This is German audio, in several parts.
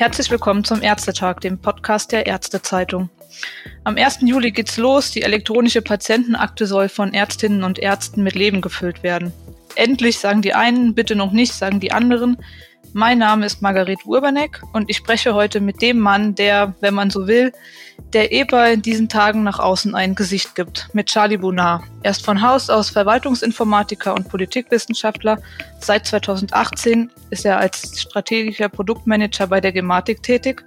Herzlich willkommen zum Ärztetag, dem Podcast der Ärztezeitung. Am 1. Juli geht's los. Die elektronische Patientenakte soll von Ärztinnen und Ärzten mit Leben gefüllt werden. Endlich sagen die einen, bitte noch nicht, sagen die anderen. Mein Name ist Margarete Urbanek und ich spreche heute mit dem Mann, der, wenn man so will, der EPA in diesen Tagen nach außen ein Gesicht gibt, mit Charlie Bonar. Er ist von Haus aus Verwaltungsinformatiker und Politikwissenschaftler. Seit 2018 ist er als strategischer Produktmanager bei der Gematik tätig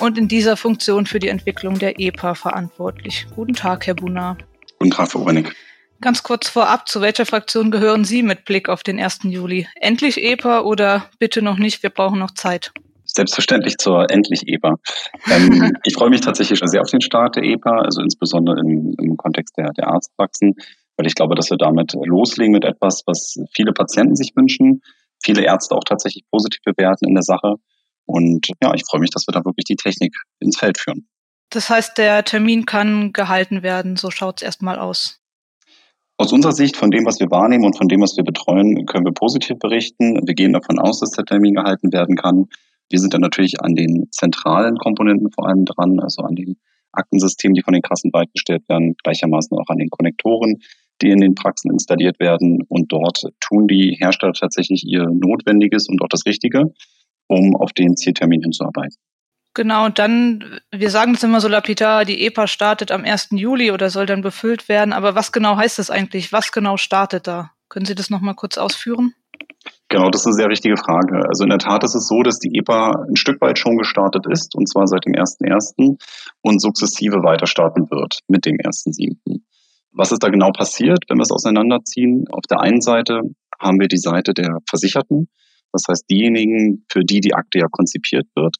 und in dieser Funktion für die Entwicklung der EPA verantwortlich. Guten Tag, Herr Bonar. Guten Tag, Frau Urbanek. Ganz kurz vorab, zu welcher Fraktion gehören Sie mit Blick auf den 1. Juli? Endlich EPA oder bitte noch nicht, wir brauchen noch Zeit? Selbstverständlich zur endlich EPA. Ähm, ich freue mich tatsächlich schon sehr auf den Start der EPA, also insbesondere im, im Kontext der, der Arztpraxen, weil ich glaube, dass wir damit loslegen mit etwas, was viele Patienten sich wünschen, viele Ärzte auch tatsächlich positiv bewerten in der Sache. Und ja, ich freue mich, dass wir da wirklich die Technik ins Feld führen. Das heißt, der Termin kann gehalten werden, so schaut es erstmal aus. Aus unserer Sicht, von dem, was wir wahrnehmen und von dem, was wir betreuen, können wir positiv berichten. Wir gehen davon aus, dass der Termin gehalten werden kann. Wir sind dann natürlich an den zentralen Komponenten vor allem dran, also an den Aktensystemen, die von den Kassen bereitgestellt werden, gleichermaßen auch an den Konnektoren, die in den Praxen installiert werden. Und dort tun die Hersteller tatsächlich ihr Notwendiges und auch das Richtige, um auf den Zieltermin hinzuarbeiten. Genau, dann, wir sagen es immer so lapidar, die EPA startet am 1. Juli oder soll dann befüllt werden. Aber was genau heißt das eigentlich? Was genau startet da? Können Sie das nochmal kurz ausführen? Genau, das ist eine sehr richtige Frage. Also in der Tat ist es so, dass die EPA ein Stück weit schon gestartet ist, und zwar seit dem 1.1. und sukzessive weiter starten wird mit dem 1.7. Was ist da genau passiert, wenn wir es auseinanderziehen? Auf der einen Seite haben wir die Seite der Versicherten, das heißt diejenigen, für die die Akte ja konzipiert wird.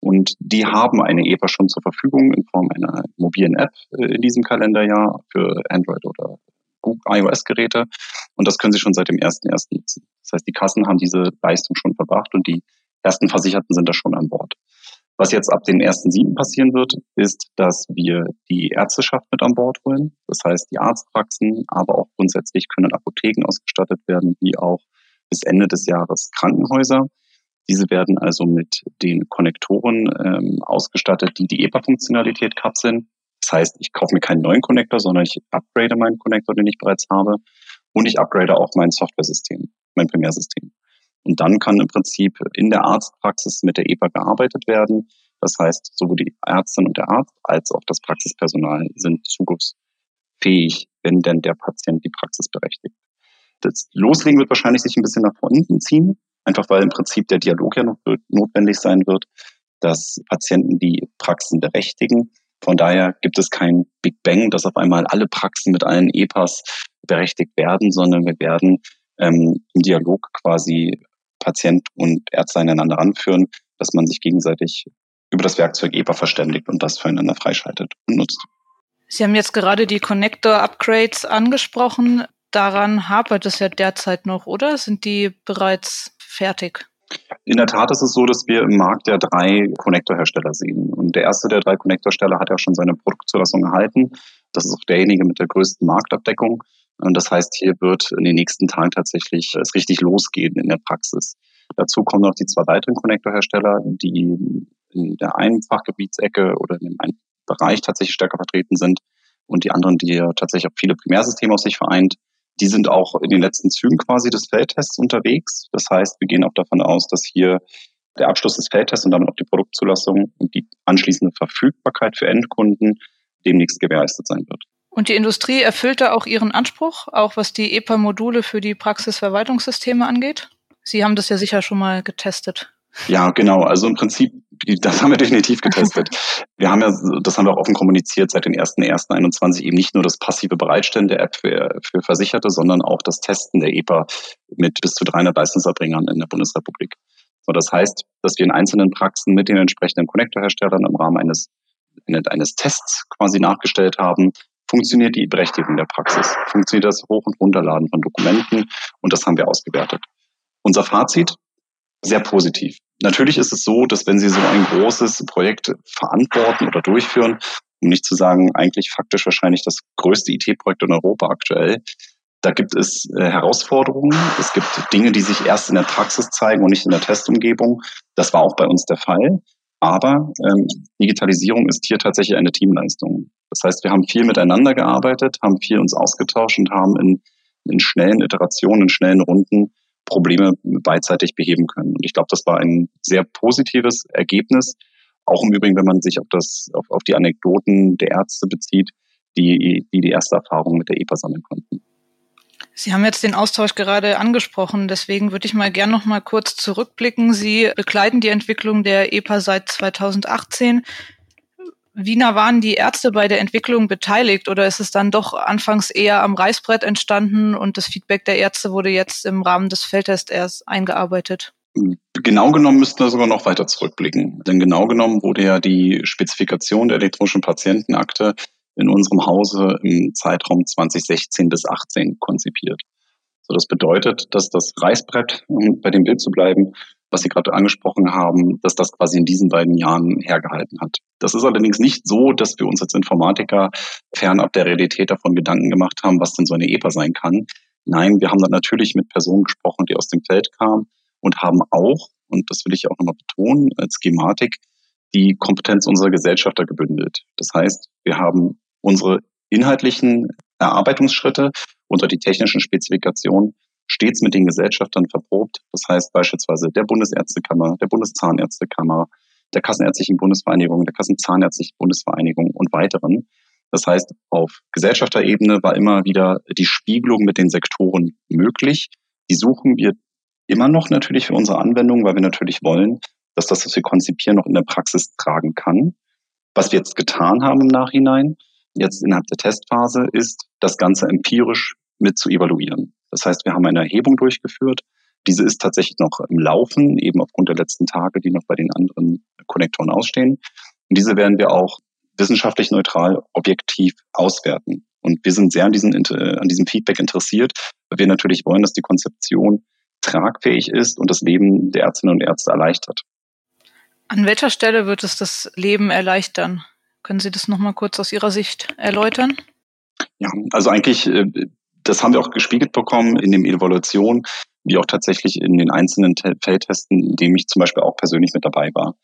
Und die haben eine EPA schon zur Verfügung in Form einer mobilen App äh, in diesem Kalenderjahr für Android oder iOS-Geräte. Und das können sie schon seit dem 1.1. nutzen. Das heißt, die Kassen haben diese Leistung schon verbracht und die ersten Versicherten sind da schon an Bord. Was jetzt ab dem 1.7. passieren wird, ist, dass wir die Ärzteschaft mit an Bord holen. Das heißt, die Arztpraxen, aber auch grundsätzlich können Apotheken ausgestattet werden, wie auch bis Ende des Jahres Krankenhäuser. Diese werden also mit den Konnektoren ähm, ausgestattet, die die EPA-Funktionalität kapseln. Das heißt, ich kaufe mir keinen neuen Connector, sondern ich upgrade meinen Connector, den ich bereits habe. Und ich upgrade auch mein Software-System, mein Primärsystem. Und dann kann im Prinzip in der Arztpraxis mit der EPA gearbeitet werden. Das heißt, sowohl die Ärztin und der Arzt als auch das Praxispersonal sind zugriffsfähig, wenn denn der Patient die Praxis berechtigt. Das Loslegen wird wahrscheinlich sich ein bisschen nach unten ziehen, einfach weil im Prinzip der Dialog ja noch notwendig sein wird, dass Patienten die Praxen berechtigen. Von daher gibt es kein Big Bang, dass auf einmal alle Praxen mit allen EPAs berechtigt werden, sondern wir werden ähm, im Dialog quasi Patient und Ärzte einander anführen, dass man sich gegenseitig über das Werkzeug EPA verständigt und das füreinander freischaltet und nutzt. Sie haben jetzt gerade die Connector-Upgrades angesprochen. Daran hapert es ja derzeit noch, oder? Sind die bereits fertig? In der Tat ist es so, dass wir im Markt ja drei Konnektorhersteller sehen. Und der erste der drei Konnektorsteller hat ja schon seine Produktzulassung erhalten. Das ist auch derjenige mit der größten Marktabdeckung. Und das heißt, hier wird in den nächsten Tagen tatsächlich es richtig losgehen in der Praxis. Dazu kommen noch die zwei weiteren Konnektorhersteller, die in der einen Fachgebietsecke oder in dem einen Bereich tatsächlich stärker vertreten sind und die anderen, die ja tatsächlich auch viele Primärsysteme auf sich vereint. Die sind auch in den letzten Zügen quasi des Feldtests unterwegs. Das heißt, wir gehen auch davon aus, dass hier der Abschluss des Feldtests und damit auch die Produktzulassung und die anschließende Verfügbarkeit für Endkunden demnächst gewährleistet sein wird. Und die Industrie erfüllt da auch ihren Anspruch, auch was die EPA-Module für die Praxisverwaltungssysteme angeht? Sie haben das ja sicher schon mal getestet. Ja, genau. Also im Prinzip, das haben wir definitiv getestet. Wir haben ja, das haben wir auch offen kommuniziert, seit den 1.1.21 eben nicht nur das passive Bereitstellen der App für, für Versicherte, sondern auch das Testen der EPA mit bis zu 300 Leistungserbringern in der Bundesrepublik. So, das heißt, dass wir in einzelnen Praxen mit den entsprechenden Connector-Herstellern im Rahmen eines, eines Tests quasi nachgestellt haben, funktioniert die Berechtigung der Praxis, funktioniert das Hoch- und Runterladen von Dokumenten und das haben wir ausgewertet. Unser Fazit, sehr positiv. Natürlich ist es so, dass wenn Sie so ein großes Projekt verantworten oder durchführen, um nicht zu sagen, eigentlich faktisch wahrscheinlich das größte IT-Projekt in Europa aktuell, da gibt es äh, Herausforderungen. Es gibt Dinge, die sich erst in der Praxis zeigen und nicht in der Testumgebung. Das war auch bei uns der Fall. Aber ähm, Digitalisierung ist hier tatsächlich eine Teamleistung. Das heißt, wir haben viel miteinander gearbeitet, haben viel uns ausgetauscht und haben in, in schnellen Iterationen, in schnellen Runden Probleme beidseitig beheben können. Und ich glaube, das war ein sehr positives Ergebnis. Auch im Übrigen, wenn man sich auf, das, auf, auf die Anekdoten der Ärzte bezieht, die, die die erste Erfahrung mit der EPA sammeln konnten. Sie haben jetzt den Austausch gerade angesprochen, deswegen würde ich mal gern noch mal kurz zurückblicken. Sie begleiten die Entwicklung der EPA seit 2018. Wie nah waren die Ärzte bei der Entwicklung beteiligt oder ist es dann doch anfangs eher am Reißbrett entstanden und das Feedback der Ärzte wurde jetzt im Rahmen des Feldtests erst eingearbeitet? Genau genommen müssten wir sogar noch weiter zurückblicken. Denn genau genommen wurde ja die Spezifikation der elektronischen Patientenakte in unserem Hause im Zeitraum 2016 bis 18 konzipiert. So, das bedeutet, dass das Reißbrett, um bei dem Bild zu bleiben, was Sie gerade angesprochen haben, dass das quasi in diesen beiden Jahren hergehalten hat. Das ist allerdings nicht so, dass wir uns als Informatiker fernab der Realität davon Gedanken gemacht haben, was denn so eine EPA sein kann. Nein, wir haben dann natürlich mit Personen gesprochen, die aus dem Feld kamen und haben auch, und das will ich auch nochmal betonen, als Schematik die Kompetenz unserer Gesellschafter gebündelt. Das heißt, wir haben unsere inhaltlichen Erarbeitungsschritte unter die technischen Spezifikationen stets mit den Gesellschaftern verprobt. Das heißt beispielsweise der Bundesärztekammer, der Bundeszahnärztekammer, der Kassenärztlichen Bundesvereinigung, der Kassenzahnärztlichen Bundesvereinigung und weiteren. Das heißt, auf Gesellschafterebene war immer wieder die Spiegelung mit den Sektoren möglich. Die suchen wir immer noch natürlich für unsere Anwendung, weil wir natürlich wollen, dass das, was wir konzipieren, noch in der Praxis tragen kann. Was wir jetzt getan haben im Nachhinein, jetzt innerhalb der Testphase, ist, das Ganze empirisch mit zu evaluieren. Das heißt, wir haben eine Erhebung durchgeführt. Diese ist tatsächlich noch im Laufen, eben aufgrund der letzten Tage, die noch bei den anderen Konnektoren ausstehen. Und diese werden wir auch wissenschaftlich neutral, objektiv auswerten. Und wir sind sehr an, diesen, an diesem Feedback interessiert, weil wir natürlich wollen, dass die Konzeption tragfähig ist und das Leben der Ärztinnen und Ärzte erleichtert. An welcher Stelle wird es das Leben erleichtern? Können Sie das nochmal kurz aus Ihrer Sicht erläutern? Ja, also eigentlich, äh, das haben wir auch gespiegelt bekommen in den Evaluationen, wie auch tatsächlich in den einzelnen Feldtesten, in dem ich zum Beispiel auch persönlich mit dabei war.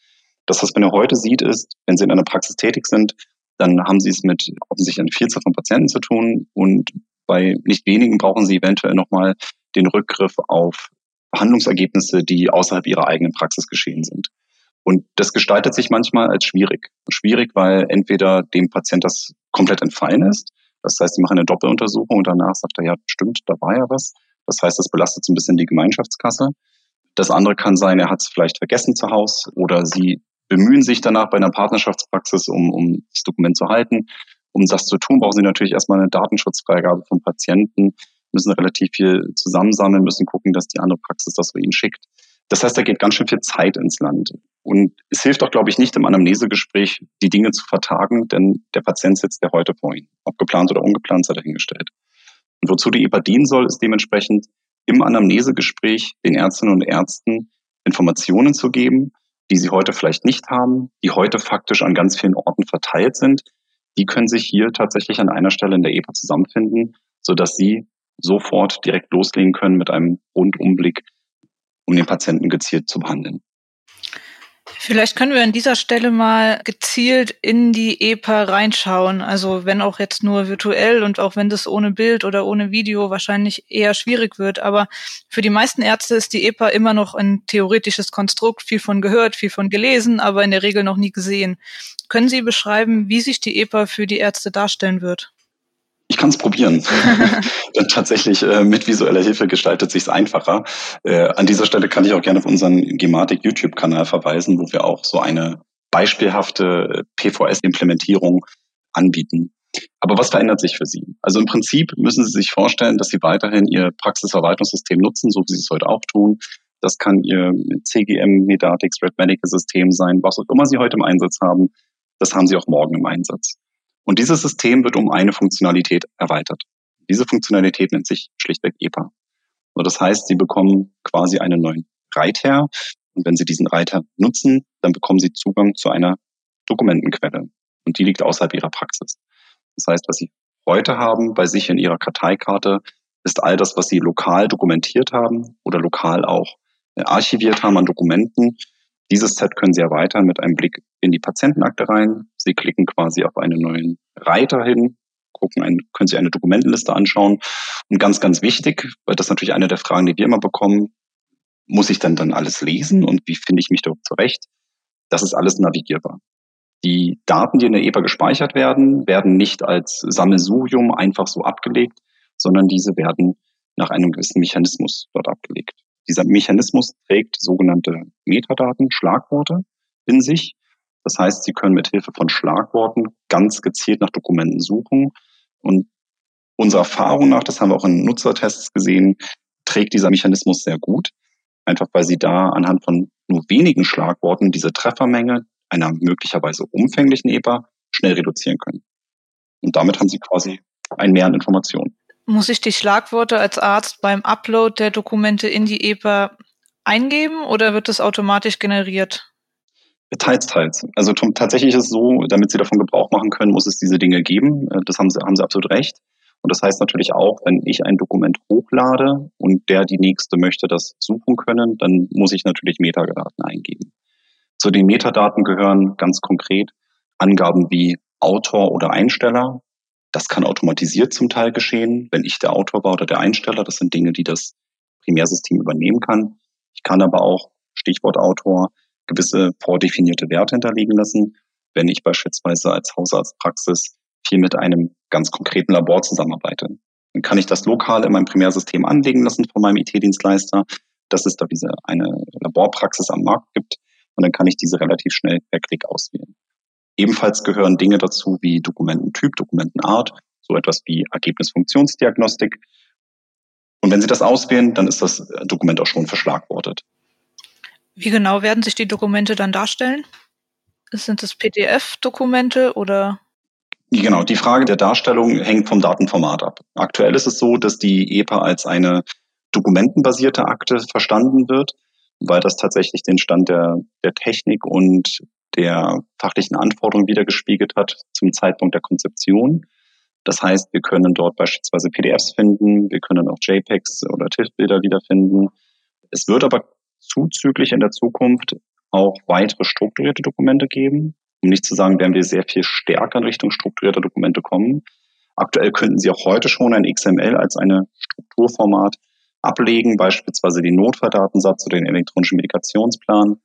Das, was man ja heute sieht, ist, wenn Sie in einer Praxis tätig sind, dann haben Sie es mit offensichtlich einer Vielzahl von Patienten zu tun und bei nicht wenigen brauchen Sie eventuell nochmal den Rückgriff auf Behandlungsergebnisse, die außerhalb Ihrer eigenen Praxis geschehen sind. Und das gestaltet sich manchmal als schwierig. Schwierig, weil entweder dem Patient das komplett entfallen ist. Das heißt, sie machen eine Doppeluntersuchung und danach sagt er, ja, stimmt, da war ja was. Das heißt, das belastet so ein bisschen die Gemeinschaftskasse. Das andere kann sein, er hat es vielleicht vergessen zu Hause oder sie bemühen sich danach bei einer Partnerschaftspraxis, um, um das Dokument zu halten. Um das zu tun, brauchen sie natürlich erstmal eine Datenschutzfreigabe vom Patienten, müssen relativ viel zusammensammeln, müssen gucken, dass die andere Praxis das für ihn schickt. Das heißt, da geht ganz schön viel Zeit ins Land. Und es hilft auch, glaube ich, nicht im Anamnesegespräch, die Dinge zu vertagen, denn der Patient sitzt ja heute vor Ihnen. Ob geplant oder ungeplant, sei dahingestellt. Und wozu die EPA dienen soll, ist dementsprechend im Anamnesegespräch den Ärztinnen und Ärzten Informationen zu geben, die sie heute vielleicht nicht haben, die heute faktisch an ganz vielen Orten verteilt sind. Die können sich hier tatsächlich an einer Stelle in der EPA zusammenfinden, sodass sie sofort direkt loslegen können mit einem Rundumblick um den Patienten gezielt zu behandeln. Vielleicht können wir an dieser Stelle mal gezielt in die EPA reinschauen. Also wenn auch jetzt nur virtuell und auch wenn das ohne Bild oder ohne Video wahrscheinlich eher schwierig wird. Aber für die meisten Ärzte ist die EPA immer noch ein theoretisches Konstrukt, viel von gehört, viel von gelesen, aber in der Regel noch nie gesehen. Können Sie beschreiben, wie sich die EPA für die Ärzte darstellen wird? Ich kann es probieren. Denn tatsächlich äh, mit visueller Hilfe gestaltet sich einfacher. Äh, an dieser Stelle kann ich auch gerne auf unseren Gematik YouTube-Kanal verweisen, wo wir auch so eine beispielhafte PVS-Implementierung anbieten. Aber was verändert sich für Sie? Also im Prinzip müssen Sie sich vorstellen, dass Sie weiterhin Ihr Praxisverwaltungssystem nutzen, so wie Sie es heute auch tun. Das kann Ihr CGM, Medatix, Red Medical System sein, was auch immer Sie heute im Einsatz haben. Das haben Sie auch morgen im Einsatz. Und dieses System wird um eine Funktionalität erweitert. Diese Funktionalität nennt sich schlichtweg EPA. So, das heißt, Sie bekommen quasi einen neuen Reiter. Und wenn Sie diesen Reiter nutzen, dann bekommen Sie Zugang zu einer Dokumentenquelle. Und die liegt außerhalb Ihrer Praxis. Das heißt, was Sie heute haben bei sich in Ihrer Karteikarte, ist all das, was Sie lokal dokumentiert haben oder lokal auch äh, archiviert haben an Dokumenten. Dieses Set können Sie erweitern mit einem Blick in die Patientenakte rein. Sie klicken quasi auf einen neuen Reiter hin, gucken, ein, können Sie eine Dokumentenliste anschauen. Und ganz, ganz wichtig, weil das ist natürlich eine der Fragen, die wir immer bekommen, muss ich dann dann alles lesen und wie finde ich mich dort zurecht? Das ist alles navigierbar. Die Daten, die in der EPA gespeichert werden, werden nicht als Sammelsurium einfach so abgelegt, sondern diese werden nach einem gewissen Mechanismus dort abgelegt. Dieser Mechanismus trägt sogenannte Metadaten, Schlagworte in sich. Das heißt, Sie können mit Hilfe von Schlagworten ganz gezielt nach Dokumenten suchen. Und unserer Erfahrung nach, das haben wir auch in Nutzertests gesehen, trägt dieser Mechanismus sehr gut. Einfach weil Sie da anhand von nur wenigen Schlagworten diese Treffermenge einer möglicherweise umfänglichen EPA schnell reduzieren können. Und damit haben Sie quasi ein Mehr an Informationen. Muss ich die Schlagworte als Arzt beim Upload der Dokumente in die EPA eingeben oder wird das automatisch generiert? Teils, teils. Also tatsächlich ist es so, damit Sie davon Gebrauch machen können, muss es diese Dinge geben. Äh, das haben Sie, haben Sie absolut recht. Und das heißt natürlich auch, wenn ich ein Dokument hochlade und der die nächste möchte das suchen können, dann muss ich natürlich Metadaten eingeben. Zu den Metadaten gehören ganz konkret Angaben wie Autor oder Einsteller, das kann automatisiert zum Teil geschehen, wenn ich der Autor war oder der Einsteller. Das sind Dinge, die das Primärsystem übernehmen kann. Ich kann aber auch, Stichwort Autor, gewisse vordefinierte Werte hinterlegen lassen, wenn ich beispielsweise als Hausarztpraxis viel mit einem ganz konkreten Labor zusammenarbeite. Dann kann ich das lokal in meinem Primärsystem anlegen lassen von meinem IT-Dienstleister, dass es da diese eine Laborpraxis am Markt gibt und dann kann ich diese relativ schnell per Klick auswählen. Ebenfalls gehören Dinge dazu wie Dokumententyp, Dokumentenart, so etwas wie Ergebnisfunktionsdiagnostik. Und wenn Sie das auswählen, dann ist das Dokument auch schon verschlagwortet. Wie genau werden sich die Dokumente dann darstellen? Sind es PDF-Dokumente oder? Genau, die Frage der Darstellung hängt vom Datenformat ab. Aktuell ist es so, dass die EPA als eine dokumentenbasierte Akte verstanden wird, weil das tatsächlich den Stand der, der Technik und der fachlichen Anforderungen wiedergespiegelt hat zum Zeitpunkt der Konzeption. Das heißt, wir können dort beispielsweise PDFs finden, wir können auch JPEGs oder TIFF-Bilder wiederfinden. Es wird aber zuzüglich in der Zukunft auch weitere strukturierte Dokumente geben. Um nicht zu sagen, werden wir sehr viel stärker in Richtung strukturierter Dokumente kommen. Aktuell könnten Sie auch heute schon ein XML als eine Strukturformat ablegen, beispielsweise den Notfalldatensatz oder den elektronischen Medikationsplan.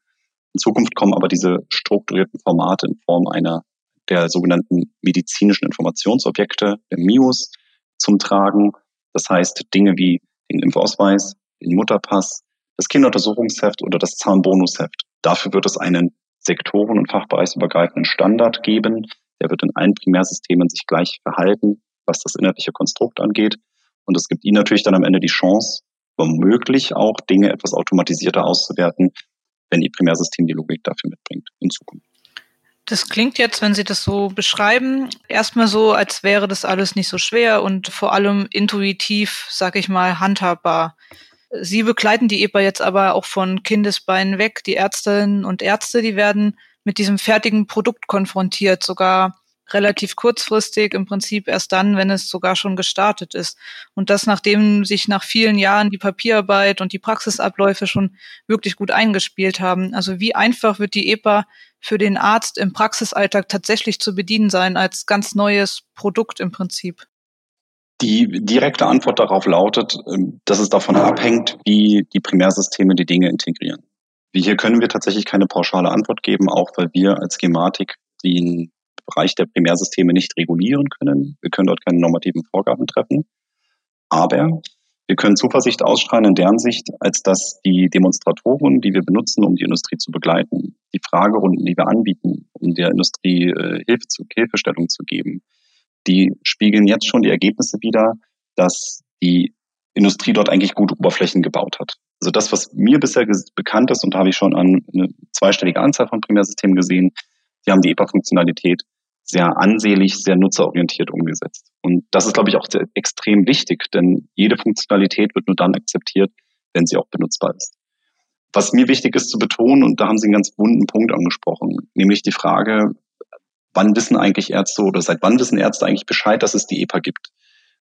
In Zukunft kommen aber diese strukturierten Formate in Form einer der sogenannten medizinischen Informationsobjekte, der MIUS, zum Tragen. Das heißt Dinge wie den Impfausweis, den Mutterpass, das Kinderuntersuchungsheft oder das Zahnbonusheft. Dafür wird es einen sektoren- und fachbereichsübergreifenden Standard geben. Der wird in allen Primärsystemen sich gleich verhalten, was das inhaltliche Konstrukt angeht. Und es gibt Ihnen natürlich dann am Ende die Chance, womöglich auch Dinge etwas automatisierter auszuwerten, wenn Ihr Primärsystem die Logik dafür mitbringt in Zukunft. Das klingt jetzt, wenn Sie das so beschreiben, erstmal so, als wäre das alles nicht so schwer und vor allem intuitiv, sag ich mal, handhabbar. Sie begleiten die EPA jetzt aber auch von Kindesbeinen weg. Die Ärztinnen und Ärzte, die werden mit diesem fertigen Produkt konfrontiert, sogar relativ kurzfristig, im Prinzip erst dann, wenn es sogar schon gestartet ist. Und das, nachdem sich nach vielen Jahren die Papierarbeit und die Praxisabläufe schon wirklich gut eingespielt haben. Also wie einfach wird die EPA für den Arzt im Praxisalltag tatsächlich zu bedienen sein als ganz neues Produkt im Prinzip? Die direkte Antwort darauf lautet, ähm, dass es davon abhängt, wie die Primärsysteme die Dinge integrieren. Hier können wir tatsächlich keine pauschale Antwort geben, auch weil wir als Gematik den Bereich der Primärsysteme nicht regulieren können. Wir können dort keine normativen Vorgaben treffen. Aber wir können Zuversicht ausstrahlen in deren Sicht, als dass die Demonstratoren, die wir benutzen, um die Industrie zu begleiten, die Fragerunden, die wir anbieten, um der Industrie äh, Hilfe zu, Hilfestellung zu geben, die spiegeln jetzt schon die Ergebnisse wider, dass die Industrie dort eigentlich gute Oberflächen gebaut hat. Also das, was mir bisher bekannt ist, und habe ich schon an eine zweistellige Anzahl von Primärsystemen gesehen, die haben die EPA-Funktionalität sehr ansehlich, sehr nutzerorientiert umgesetzt. Und das ist, glaube ich, auch extrem wichtig, denn jede Funktionalität wird nur dann akzeptiert, wenn sie auch benutzbar ist. Was mir wichtig ist zu betonen, und da haben Sie einen ganz wunden Punkt angesprochen, nämlich die Frage, wann wissen eigentlich Ärzte oder seit wann wissen Ärzte eigentlich Bescheid, dass es die EPA gibt?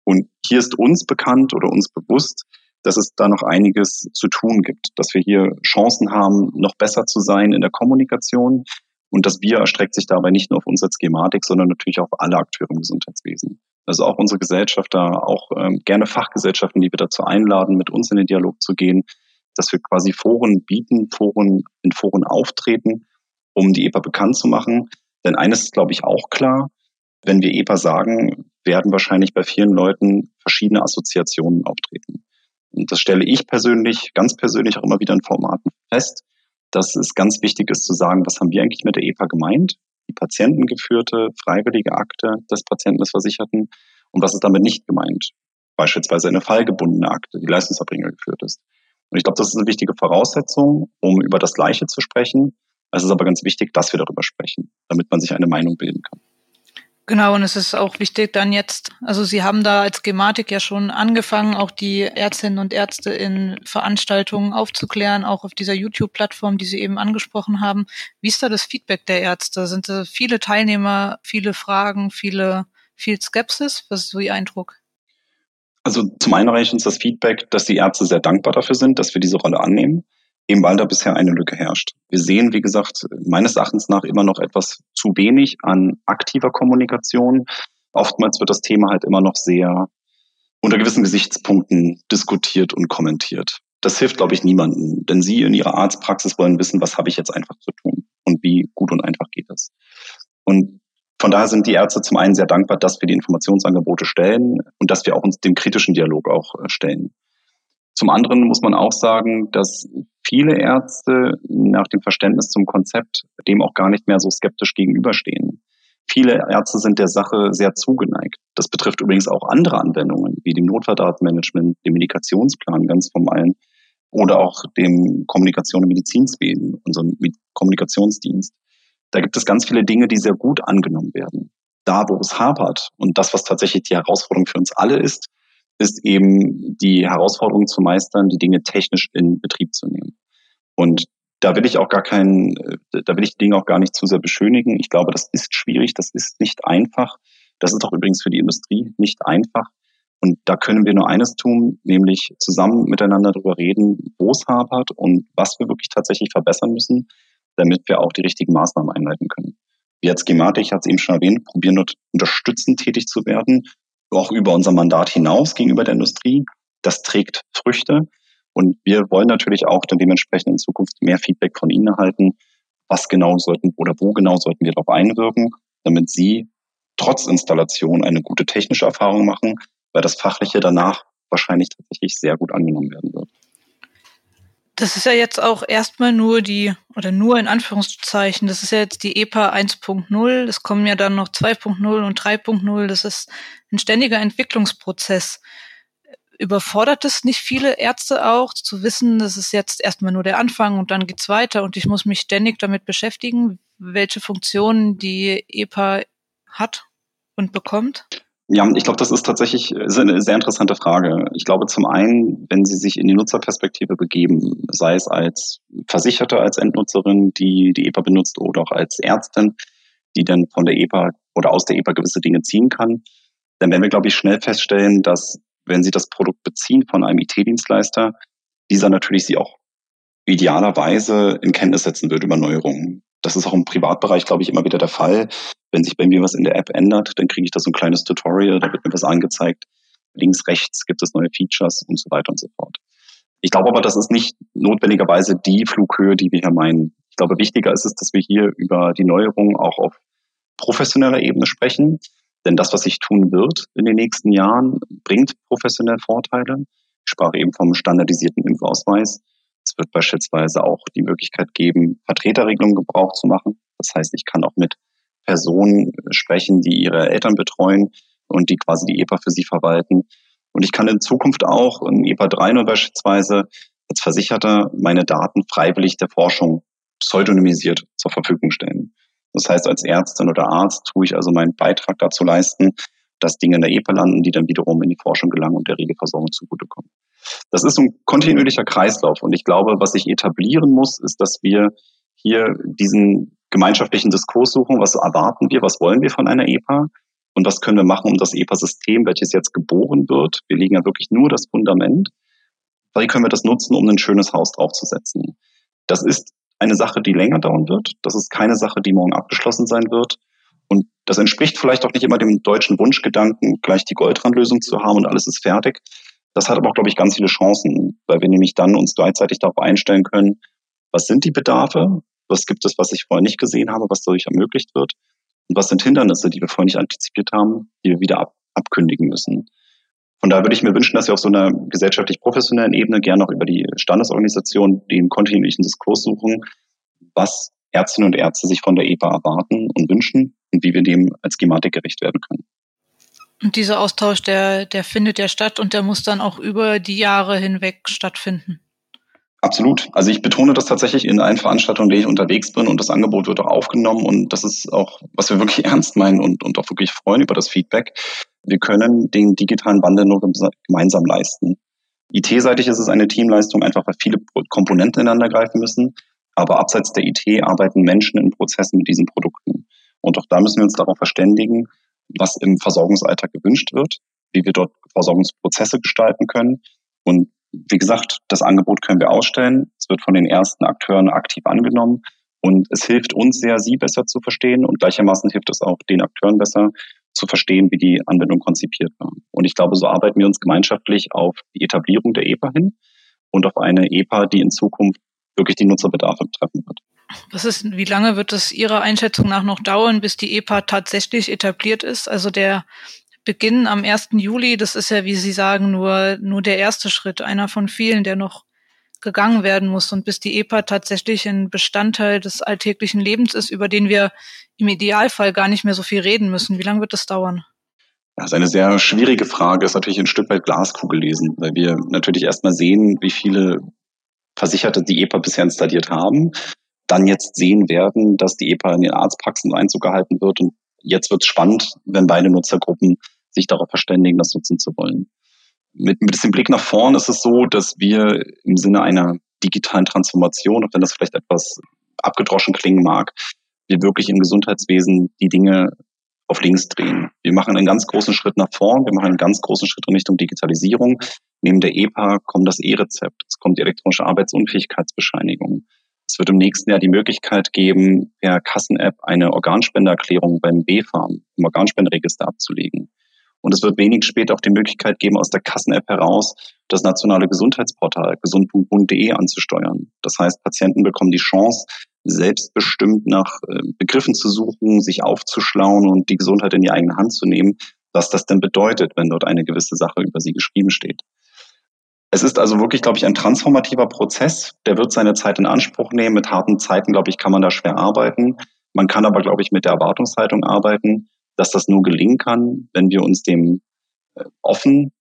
Und hier ist uns bekannt oder uns bewusst, dass es da noch einiges zu tun gibt, dass wir hier Chancen haben, noch besser zu sein in der Kommunikation. Und das Wir erstreckt sich dabei nicht nur auf uns als Gematik, sondern natürlich auf alle Akteure im Gesundheitswesen. Also auch unsere Gesellschaft da, auch ähm, gerne Fachgesellschaften, die wir dazu einladen, mit uns in den Dialog zu gehen, dass wir quasi Foren bieten, Foren in Foren auftreten, um die EPA bekannt zu machen. Denn eines ist, glaube ich, auch klar, wenn wir EPA sagen, werden wahrscheinlich bei vielen Leuten verschiedene Assoziationen auftreten. Und das stelle ich persönlich, ganz persönlich auch immer wieder in Formaten fest, dass es ganz wichtig ist zu sagen, was haben wir eigentlich mit der EPA gemeint? Die patientengeführte, freiwillige Akte des Patienten, des Versicherten. Und was ist damit nicht gemeint? Beispielsweise eine fallgebundene Akte, die Leistungserbringer geführt ist. Und ich glaube, das ist eine wichtige Voraussetzung, um über das Gleiche zu sprechen. Es ist aber ganz wichtig, dass wir darüber sprechen, damit man sich eine Meinung bilden kann. Genau, und es ist auch wichtig dann jetzt, also Sie haben da als Gematik ja schon angefangen, auch die Ärztinnen und Ärzte in Veranstaltungen aufzuklären, auch auf dieser YouTube-Plattform, die Sie eben angesprochen haben. Wie ist da das Feedback der Ärzte? Sind da viele Teilnehmer, viele Fragen, viele, viel Skepsis? Was ist so Ihr Eindruck? Also zum einen reicht uns das Feedback, dass die Ärzte sehr dankbar dafür sind, dass wir diese Rolle annehmen eben weil da bisher eine Lücke herrscht. Wir sehen, wie gesagt, meines Erachtens nach immer noch etwas zu wenig an aktiver Kommunikation. Oftmals wird das Thema halt immer noch sehr unter gewissen Gesichtspunkten diskutiert und kommentiert. Das hilft, glaube ich, niemandem, denn Sie in Ihrer Arztpraxis wollen wissen, was habe ich jetzt einfach zu tun und wie gut und einfach geht das. Und von daher sind die Ärzte zum einen sehr dankbar, dass wir die Informationsangebote stellen und dass wir auch uns dem kritischen Dialog auch äh, stellen. Zum anderen muss man auch sagen, dass viele Ärzte nach dem Verständnis zum Konzept dem auch gar nicht mehr so skeptisch gegenüberstehen. Viele Ärzte sind der Sache sehr zugeneigt. Das betrifft übrigens auch andere Anwendungen, wie dem Notfalldatenmanagement, dem Medikationsplan ganz formalen oder auch dem Kommunikation- und Medizinswesen, unserem Kommunikationsdienst. Da gibt es ganz viele Dinge, die sehr gut angenommen werden. Da, wo es hapert und das, was tatsächlich die Herausforderung für uns alle ist, ist eben die Herausforderung zu meistern, die Dinge technisch in Betrieb zu nehmen. Und da will ich auch gar keinen, äh, da will ich Dinge auch gar nicht zu sehr beschönigen. Ich glaube, das ist schwierig, das ist nicht einfach. Das ist auch übrigens für die Industrie nicht einfach. Und da können wir nur eines tun, nämlich zusammen miteinander darüber reden, wo es hapert und was wir wirklich tatsächlich verbessern müssen, damit wir auch die richtigen Maßnahmen einleiten können. Wir als Gematik, ich hatte es eben schon erwähnt, probieren dort unterstützend tätig zu werden auch über unser Mandat hinaus gegenüber der Industrie. Das trägt Früchte. Und wir wollen natürlich auch dann dementsprechend in Zukunft mehr Feedback von Ihnen erhalten. Was genau sollten oder wo genau sollten wir darauf einwirken, damit Sie trotz Installation eine gute technische Erfahrung machen, weil das Fachliche danach wahrscheinlich tatsächlich sehr gut angenommen werden wird. Das ist ja jetzt auch erstmal nur die, oder nur in Anführungszeichen, das ist ja jetzt die EPA 1.0, es kommen ja dann noch 2.0 und 3.0, das ist ein ständiger Entwicklungsprozess. Überfordert es nicht viele Ärzte auch, zu wissen, das ist jetzt erstmal nur der Anfang und dann geht's weiter und ich muss mich ständig damit beschäftigen, welche Funktionen die EPA hat und bekommt? Ja, ich glaube, das ist tatsächlich eine sehr interessante Frage. Ich glaube zum einen, wenn Sie sich in die Nutzerperspektive begeben, sei es als Versicherte, als Endnutzerin, die die EPA benutzt oder auch als Ärztin, die dann von der EPA oder aus der EPA gewisse Dinge ziehen kann, dann werden wir, glaube ich, schnell feststellen, dass wenn Sie das Produkt beziehen von einem IT-Dienstleister, dieser natürlich Sie auch idealerweise in Kenntnis setzen wird über Neuerungen. Das ist auch im Privatbereich, glaube ich, immer wieder der Fall. Wenn sich bei mir was in der App ändert, dann kriege ich da so ein kleines Tutorial, da wird mir was angezeigt. Links, rechts gibt es neue Features und so weiter und so fort. Ich glaube aber, das ist nicht notwendigerweise die Flughöhe, die wir hier meinen. Ich glaube, wichtiger ist es, dass wir hier über die Neuerungen auch auf professioneller Ebene sprechen. Denn das, was sich tun wird in den nächsten Jahren, bringt professionell Vorteile. Ich sprach eben vom standardisierten Impfausweis. Es wird beispielsweise auch die Möglichkeit geben, Vertreterregelungen Gebrauch zu machen. Das heißt, ich kann auch mit Personen sprechen, die ihre Eltern betreuen und die quasi die EPA für sie verwalten. Und ich kann in Zukunft auch in EPA 3 beispielsweise als Versicherter meine Daten freiwillig der Forschung pseudonymisiert zur Verfügung stellen. Das heißt, als Ärztin oder Arzt tue ich also meinen Beitrag dazu leisten, dass Dinge in der EPA landen, die dann wiederum in die Forschung gelangen und der Regelversorgung zugutekommen. Das ist ein kontinuierlicher Kreislauf. Und ich glaube, was sich etablieren muss, ist, dass wir hier diesen gemeinschaftlichen Diskurs suchen. Was erwarten wir? Was wollen wir von einer EPA? Und was können wir machen, um das EPA-System, welches jetzt geboren wird? Wir legen ja wirklich nur das Fundament. wie können wir das nutzen, um ein schönes Haus draufzusetzen. Das ist eine Sache, die länger dauern wird. Das ist keine Sache, die morgen abgeschlossen sein wird. Und das entspricht vielleicht auch nicht immer dem deutschen Wunschgedanken, gleich die Goldrandlösung zu haben und alles ist fertig. Das hat aber auch, glaube ich, ganz viele Chancen, weil wir nämlich dann uns gleichzeitig darauf einstellen können, was sind die Bedarfe, was gibt es, was ich vorher nicht gesehen habe, was dadurch ermöglicht wird und was sind Hindernisse, die wir vorher nicht antizipiert haben, die wir wieder ab, abkündigen müssen. Von daher würde ich mir wünschen, dass wir auf so einer gesellschaftlich professionellen Ebene gerne noch über die Standesorganisation den kontinuierlichen Diskurs suchen, was Ärztinnen und Ärzte sich von der EPA erwarten und wünschen und wie wir dem als Gematik gerecht werden können. Und dieser Austausch, der, der findet ja statt und der muss dann auch über die Jahre hinweg stattfinden. Absolut. Also ich betone das tatsächlich in allen Veranstaltungen, in denen ich unterwegs bin und das Angebot wird auch aufgenommen und das ist auch, was wir wirklich ernst meinen und, und auch wirklich freuen über das Feedback. Wir können den digitalen Wandel nur gemeinsam leisten. IT-seitig ist es eine Teamleistung, einfach weil viele Komponenten ineinander greifen müssen. Aber abseits der IT arbeiten Menschen in Prozessen mit diesen Produkten. Und auch da müssen wir uns darauf verständigen, was im Versorgungsalltag gewünscht wird, wie wir dort Versorgungsprozesse gestalten können. Und wie gesagt, das Angebot können wir ausstellen. Es wird von den ersten Akteuren aktiv angenommen. Und es hilft uns sehr, sie besser zu verstehen. Und gleichermaßen hilft es auch den Akteuren besser zu verstehen, wie die Anwendung konzipiert war. Und ich glaube, so arbeiten wir uns gemeinschaftlich auf die Etablierung der EPA hin und auf eine EPA, die in Zukunft wirklich die Nutzerbedarfe betreffen wird. Was ist, wie lange wird es Ihrer Einschätzung nach noch dauern, bis die EPA tatsächlich etabliert ist? Also der Beginn am 1. Juli, das ist ja, wie Sie sagen, nur, nur der erste Schritt, einer von vielen, der noch gegangen werden muss und bis die EPA tatsächlich ein Bestandteil des alltäglichen Lebens ist, über den wir im Idealfall gar nicht mehr so viel reden müssen. Wie lange wird das dauern? Das ist eine sehr schwierige Frage, ist natürlich ein Stück weit Glaskugel lesen, weil wir natürlich erstmal sehen, wie viele Versicherte die EPA bisher installiert haben, dann jetzt sehen werden, dass die EPA in den Arztpraxen Einzug gehalten wird und jetzt wird es spannend, wenn beide Nutzergruppen sich darauf verständigen, das nutzen zu wollen. Mit, mit dem Blick nach vorn ist es so, dass wir im Sinne einer digitalen Transformation, auch wenn das vielleicht etwas abgedroschen klingen mag, wir wirklich im Gesundheitswesen die Dinge auf links drehen. Wir machen einen ganz großen Schritt nach vorn, wir machen einen ganz großen Schritt in Richtung Digitalisierung. Neben der EPA kommt das E-Rezept, es kommt die elektronische Arbeitsunfähigkeitsbescheinigung. Es wird im nächsten Jahr die Möglichkeit geben, per Kassen-App eine Organspendererklärung beim B-Farm im Organspenderegister abzulegen. Und es wird wenig später auch die Möglichkeit geben, aus der Kassen-App heraus das nationale Gesundheitsportal gesund.bund.de anzusteuern. Das heißt, Patienten bekommen die Chance, selbstbestimmt nach äh, Begriffen zu suchen, sich aufzuschlauen und die Gesundheit in die eigene Hand zu nehmen, was das denn bedeutet, wenn dort eine gewisse Sache über sie geschrieben steht. Es ist also wirklich, glaube ich, ein transformativer Prozess. Der wird seine Zeit in Anspruch nehmen. Mit harten Zeiten, glaube ich, kann man da schwer arbeiten. Man kann aber, glaube ich, mit der Erwartungshaltung arbeiten, dass das nur gelingen kann, wenn wir uns dem äh, offen,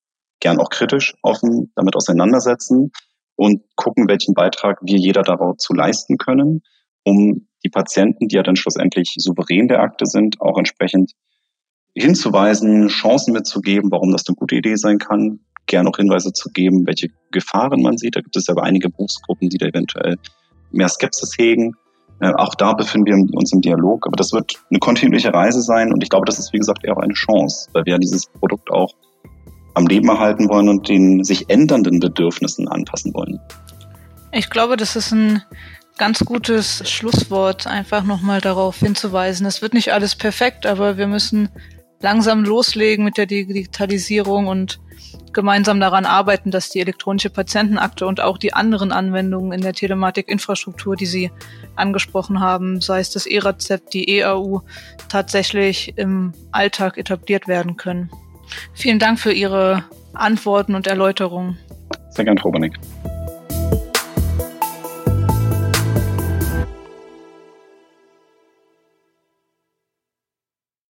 gern auch kritisch offen damit auseinandersetzen und gucken, welchen Beitrag wir jeder dazu leisten können, um die Patienten, die ja dann schlussendlich souverän der Akte sind, auch entsprechend hinzuweisen, Chancen mitzugeben, warum das eine gute Idee sein kann, gern auch Hinweise zu geben, welche Gefahren man sieht. Da gibt es aber einige Berufsgruppen, die da eventuell mehr Skepsis hegen. Äh, auch da befinden wir uns im Dialog, aber das wird eine kontinuierliche Reise sein und ich glaube, das ist, wie gesagt, eher auch eine Chance, weil wir dieses Produkt auch am Leben erhalten wollen und den sich ändernden Bedürfnissen anpassen wollen. Ich glaube, das ist ein ganz gutes Schlusswort, einfach nochmal darauf hinzuweisen. Es wird nicht alles perfekt, aber wir müssen langsam loslegen mit der Digitalisierung und gemeinsam daran arbeiten, dass die elektronische Patientenakte und auch die anderen Anwendungen in der Telematikinfrastruktur, die Sie angesprochen haben, sei es das E-Rezept, die EAU, tatsächlich im Alltag etabliert werden können. Vielen Dank für Ihre Antworten und Erläuterungen. Sehr gern, Frau.